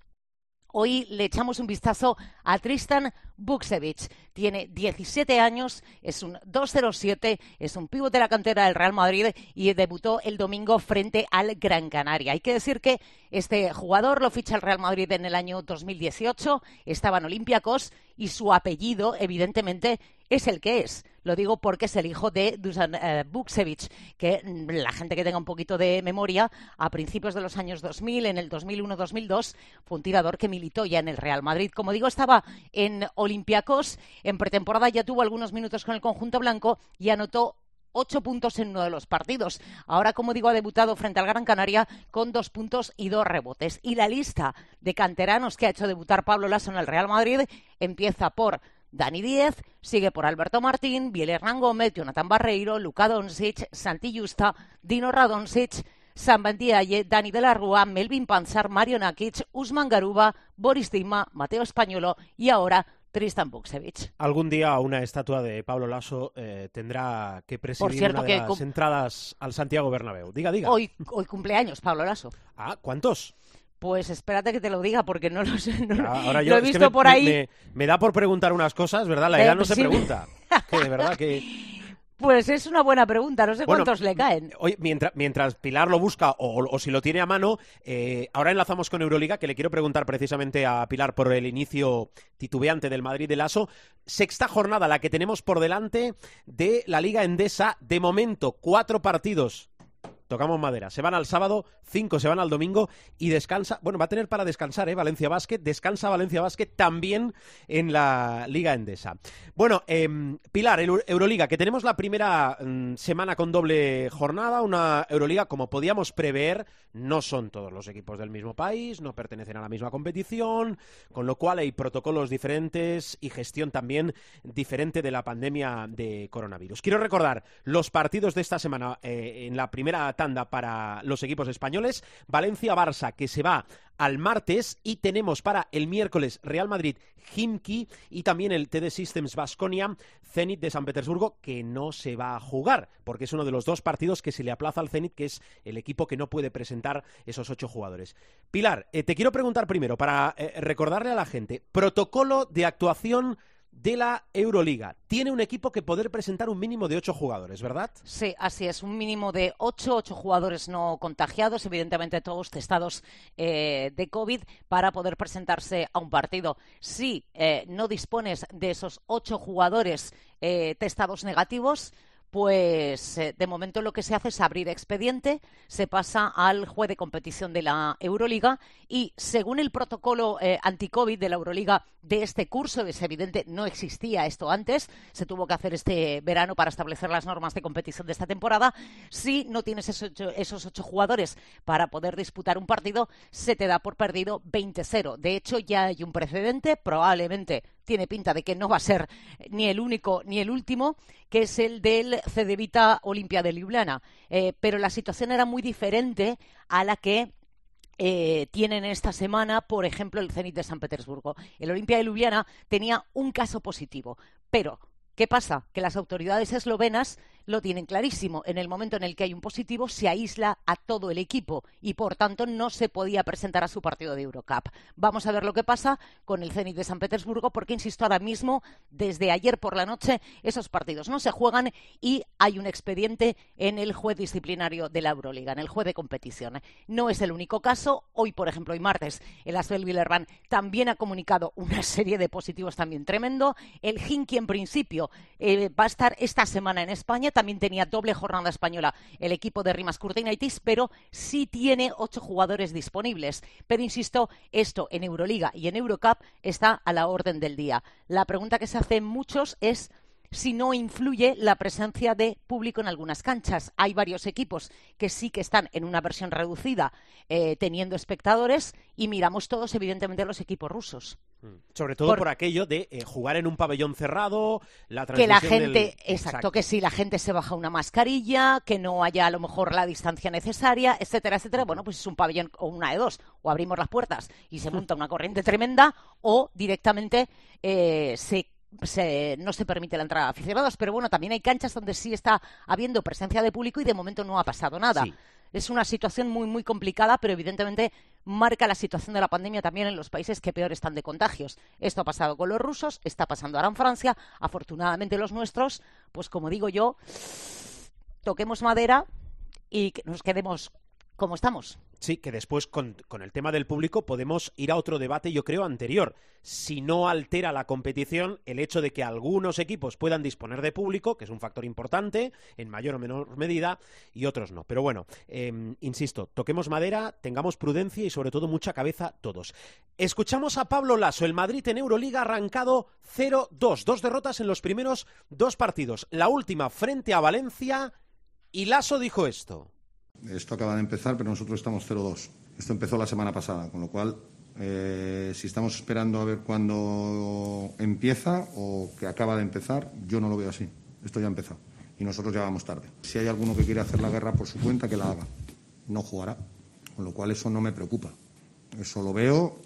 Hoy le echamos un vistazo a Tristan Buksevich. Tiene 17 años, es un 207, es un pivote de la cantera del Real Madrid y debutó el domingo frente al Gran Canaria. Hay que decir que este jugador lo ficha el Real Madrid en el año 2018, estaba en Olympiacos y su apellido, evidentemente, es el que es. Lo digo porque es el hijo de Dusan eh, Buksevich, que mm, la gente que tenga un poquito de memoria, a principios de los años 2000, en el 2001-2002, fue un tirador que militó ya en el Real Madrid. Como digo, estaba en Olympiacos, en pretemporada ya tuvo algunos minutos con el conjunto blanco y anotó ocho puntos en uno de los partidos. Ahora, como digo, ha debutado frente al Gran Canaria con dos puntos y dos rebotes. Y la lista de canteranos que ha hecho debutar Pablo Lasso en el Real Madrid empieza por Dani Díez, sigue por Alberto Martín, Biel Hernán Gómez, Jonathan Barreiro, Luka Doncic, Santi Justa, Dino Radonsic, San Bandiaye, Dani de la Rúa, Melvin Panzar, Mario Nakic, Usman Garuba, Boris Dima, Mateo Españolo y ahora Tristan Buksevich. Algún día una estatua de Pablo Lasso eh, tendrá que presidir una de las entradas al Santiago Bernabéu. Diga, diga. Hoy, hoy cumpleaños Pablo Lasso. Ah, ¿cuántos? Pues espérate que te lo diga porque no lo sé. *laughs* No, Ahora yo, lo he visto por ahí. Me, da por preguntar unas cosas, ¿verdad? La edad no se pregunta. *laughs* que de verdad que. Pues es una buena pregunta, no sé cuántos le caen. Oye, mientras, mientras Pilar lo busca o, si lo tiene a mano, eh, ahora enlazamos con Euroliga, que le quiero preguntar precisamente a Pilar por el inicio titubeante del Madrid del ASO. Sexta jornada, la que tenemos por delante de la Liga Endesa. De momento, cuatro partidos tocamos madera. Se van al sábado, cinco se van al domingo y descansa, bueno, va a tener para descansar, ¿eh? Valencia Basket, descansa Valencia Basket también en la Liga Endesa. Bueno, em, Pilar, Euroliga, que tenemos la primera mm, semana con doble jornada, una Euroliga como podíamos prever, no son todos los equipos del mismo país, no pertenecen a la misma competición, con lo cual hay protocolos diferentes y gestión también diferente de la pandemia de coronavirus. Quiero recordar los partidos de esta semana eh, en la primera para los equipos españoles. Valencia-Barça, que se va al martes y tenemos para el miércoles Real Madrid Himki y también el TD Systems Basconia Zenit de San Petersburgo que no se va a jugar porque es uno de los dos partidos que se le aplaza al Zenit que es el equipo que no puede presentar esos ocho jugadores. Pilar, eh, te quiero preguntar primero para eh, recordarle a la gente protocolo de actuación de la Euroliga. Tiene un equipo que poder presentar un mínimo de ocho jugadores, ¿verdad? Sí, así es, un mínimo de ocho, ocho jugadores no contagiados, evidentemente todos testados eh, de COVID, para poder presentarse a un partido. Si eh, no dispones de esos ocho jugadores eh, testados negativos, pues eh, de momento lo que se hace es abrir expediente, se pasa al juez de competición de la Euroliga y según el protocolo eh, anti-COVID de la Euroliga de este curso, es evidente, no existía esto antes, se tuvo que hacer este verano para establecer las normas de competición de esta temporada, si no tienes esos ocho, esos ocho jugadores para poder disputar un partido, se te da por perdido 20-0. De hecho, ya hay un precedente, probablemente tiene pinta de que no va a ser ni el único ni el último, que es el del Cedevita Olimpia de Ljubljana. Eh, pero la situación era muy diferente a la que eh, tienen esta semana, por ejemplo, el Zenit de San Petersburgo. El Olimpia de Ljubljana tenía un caso positivo, pero ¿qué pasa? Que las autoridades eslovenas lo tienen clarísimo. En el momento en el que hay un positivo, se aísla a todo el equipo y, por tanto, no se podía presentar a su partido de Eurocup. Vamos a ver lo que pasa con el Zenit de San Petersburgo, porque, insisto, ahora mismo, desde ayer por la noche, esos partidos no se juegan y hay un expediente en el juez disciplinario de la Euroliga, en el juez de competición. No es el único caso. Hoy, por ejemplo, hoy martes, el Asbel Villerban también ha comunicado una serie de positivos también tremendo. El Hinky, en principio, eh, va a estar esta semana en España también tenía doble jornada española el equipo de Rimas Curtinaitis, pero sí tiene ocho jugadores disponibles. Pero insisto, esto en Euroliga y en Eurocup está a la orden del día. La pregunta que se hacen muchos es si no influye la presencia de público en algunas canchas. Hay varios equipos que sí que están en una versión reducida eh, teniendo espectadores y miramos todos, evidentemente, los equipos rusos. Mm. Sobre todo por, aquello de eh, jugar en un pabellón cerrado, la Que la gente, exacto, que si la gente se baja una mascarilla, que no haya a lo mejor la distancia necesaria, etcétera, etcétera. Bueno, pues es un pabellón o una de dos. O abrimos las puertas y se *laughs* monta una corriente tremenda, o directamente eh, se no se permite la entrada a aficionados, pero bueno, también hay canchas donde sí está habiendo presencia de público y de momento no ha pasado nada. Es una situación muy, muy complicada, pero evidentemente marca la situación de la pandemia también en los países que peor están de contagios. Esto ha pasado con los rusos, está pasando ahora en Francia. Afortunadamente los nuestros, pues como digo yo, toquemos madera y nos quedemos como estamos. Sí, que después con, el tema del público podemos ir a otro debate, yo creo, anterior. Si no altera la competición el hecho de que algunos equipos puedan disponer de público, que es un factor importante, en mayor o menor medida, y otros no. Pero bueno, em, insisto, toquemos madera, tengamos prudencia y sobre todo mucha cabeza todos. Escuchamos a Pablo Lasso, el Madrid en Euroliga arrancado 0-2, dos derrotas en los primeros dos partidos. La última frente a Valencia, y Lasso dijo esto. Esto acaba de empezar, pero nosotros estamos 0-2. Esto empezó la semana pasada, con lo cual, eh, si estamos esperando a ver cuándo empieza o que acaba de empezar, yo no lo veo así. Esto ya ha empezado y nosotros ya vamos tarde. Si hay alguno que quiere hacer la guerra por su cuenta, que la haga. No jugará, con lo cual eso no me preocupa. Eso lo veo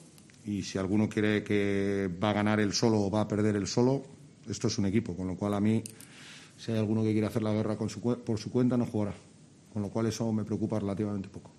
y si alguno quiere que va a ganar el solo o va a perder el solo, esto es un equipo, con lo cual a mí, si hay alguno que quiere hacer la guerra por su cuenta, no jugará con lo cual eso me preocupa relativamente poco.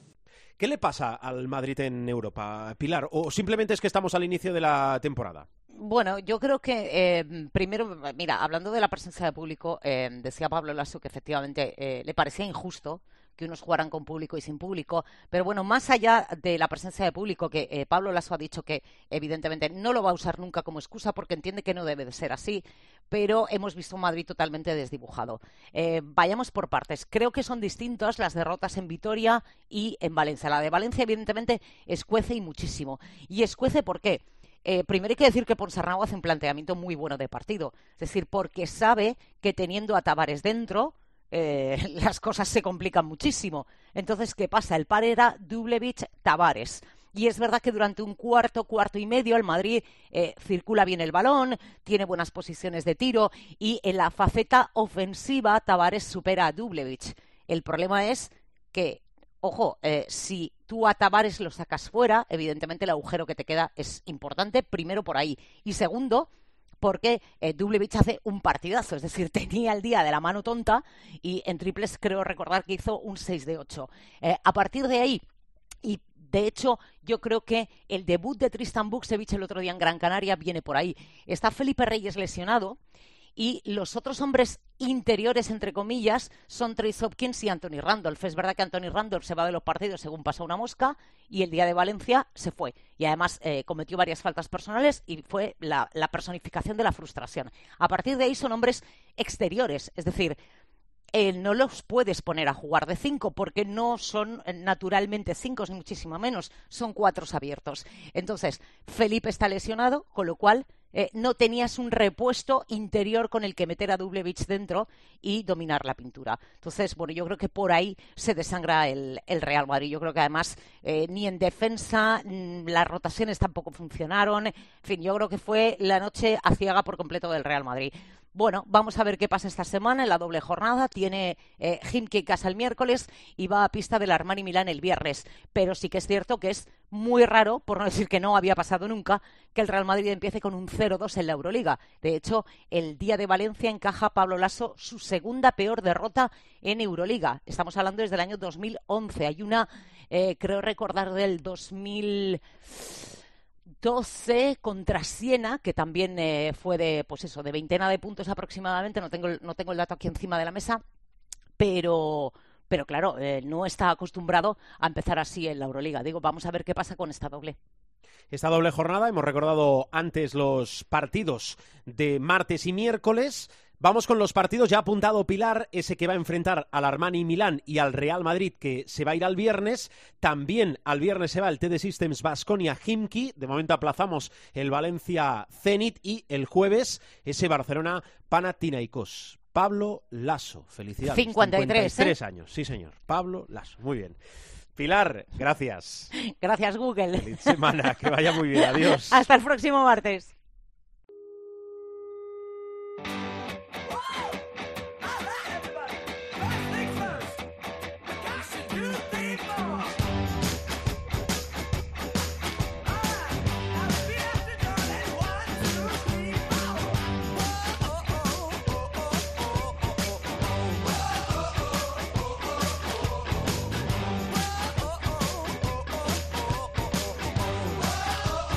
¿Qué le pasa al Madrid en Europa, Pilar? ¿O simplemente es que estamos al inicio de la temporada? Bueno, yo creo que eh, primero, mira, hablando de la presencia de público, eh, decía Pablo Lasso que efectivamente eh, le parecía injusto que unos jugaran con público y sin público. Pero bueno, más allá de la presencia de público, que eh, Pablo Lasso ha dicho que evidentemente no lo va a usar nunca como excusa porque entiende que no debe de ser así, pero hemos visto un Madrid totalmente desdibujado. Eh, vayamos por partes. Creo que son distintas las derrotas en Vitoria y en Valencia. La de Valencia, evidentemente, escuece y muchísimo. ¿Y escuece por qué? Eh, primero hay que decir que Ponsarnau hace un planteamiento muy bueno de partido. Es decir, porque sabe que teniendo a Tavares dentro, eh, *laughs* las cosas se complican muchísimo. Entonces, ¿qué pasa? El par era Dublevich-Tavares. Y es verdad que durante un cuarto, cuarto y medio, el Madrid eh, circula bien el balón, tiene buenas posiciones de tiro y en la faceta ofensiva Tavares supera a Dublevich. El problema es que, ojo, eh, si tú a Tavares lo sacas fuera, evidentemente el agujero que te queda es importante, primero por ahí. Y segundo, porque eh, Dublevich hace un partidazo, es decir, *laughs* tenía el día de la mano tonta y en triples creo recordar que hizo un 6 de 8. Eh, a partir de ahí, y de hecho, yo creo que el debut de Tristan Buksevich el otro día en Gran Canaria viene por ahí. Está Felipe Reyes lesionado y los otros hombres interiores, entre comillas, son Trace Hopkins y Anthony Randolph. Es verdad que Anthony Randolph se va de los partidos según pasa una mosca y el día de Valencia se fue. Y además eh, cometió varias faltas personales y fue la, la personificación de la frustración. A partir de ahí son hombres exteriores, es decir, eh, no los puedes poner a jugar de cinco porque no son eh, naturalmente cinco, ni muchísimo menos, son cuatro abiertos. Entonces, Felipe está lesionado, con lo cual eh, no tenías un repuesto interior con el que meter a Dublevich dentro y dominar la pintura. Entonces, bueno, yo creo que por ahí se desangra el, el Real Madrid. Yo creo que además eh, ni en defensa mm, las rotaciones tampoco funcionaron. En fin, yo creo que fue la noche aciaga por completo del Real Madrid. Bueno, vamos a ver qué pasa esta semana en la doble jornada. Tiene eh, casa el miércoles y va a pista del Armani Milán el viernes. Pero sí que es cierto que es muy raro, por no decir que no había pasado nunca, que el Real Madrid empiece con un 0-2 en la Euroliga. De hecho, el día de Valencia encaja Pablo Lasso su segunda peor derrota en Euroliga. Estamos hablando desde el año 2011. Hay una, eh, creo recordar, del 2000. 12 contra Siena, que también eh, fue de, pues eso, de veintena de puntos aproximadamente, no tengo, no tengo el dato aquí encima de la mesa, pero, pero claro, eh, no está acostumbrado a empezar así en la Euroliga. Digo, vamos a ver qué pasa con esta doble. Esta doble jornada, hemos recordado antes los partidos de martes y miércoles. Vamos con los partidos. Ya ha apuntado Pilar, ese que va a enfrentar al Armani Milán y al Real Madrid, que se va a ir al viernes. También al viernes se va el TD Systems Basconia Himki. De momento aplazamos el Valencia Zenit y el jueves ese Barcelona Panathinaikos. Pablo Lasso, felicidades. 53, 53 años, sí señor. Pablo Lasso, muy bien. Pilar, gracias. Gracias, Google. Feliz semana, que vaya muy bien. *laughs* Adiós. Hasta el próximo martes.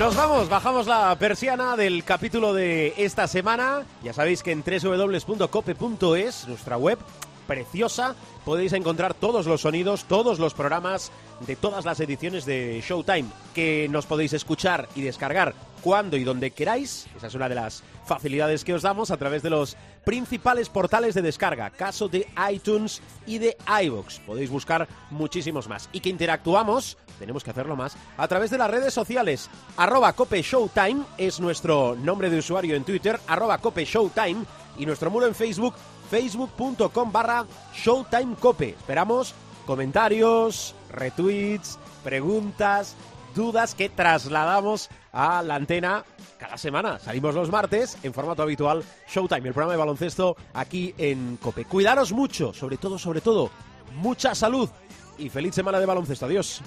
Nos vamos, bajamos la persiana del capítulo de esta semana. Ya sabéis que en www.cope.es, nuestra web preciosa, podéis encontrar todos los sonidos, todos los programas de todas las ediciones de Showtime, que nos podéis escuchar y descargar cuando y donde queráis. Esa es una de las facilidades que os damos a través de los principales portales de descarga, caso de iTunes y de iVoox. Podéis buscar muchísimos más. Y que interactuamos, tenemos que hacerlo más, a través de las redes sociales. Arroba Cope Showtime es nuestro nombre de usuario en Twitter, arroba Cope Showtime y nuestro muro en Facebook, facebook.com barra Showtime Cope. Esperamos comentarios, retweets, preguntas, dudas que trasladamos a la antena cada semana. Salimos los martes en formato habitual Showtime, el programa de baloncesto aquí en Cope. Cuidaros mucho, sobre todo, sobre todo, mucha salud y feliz semana de baloncesto. Adiós.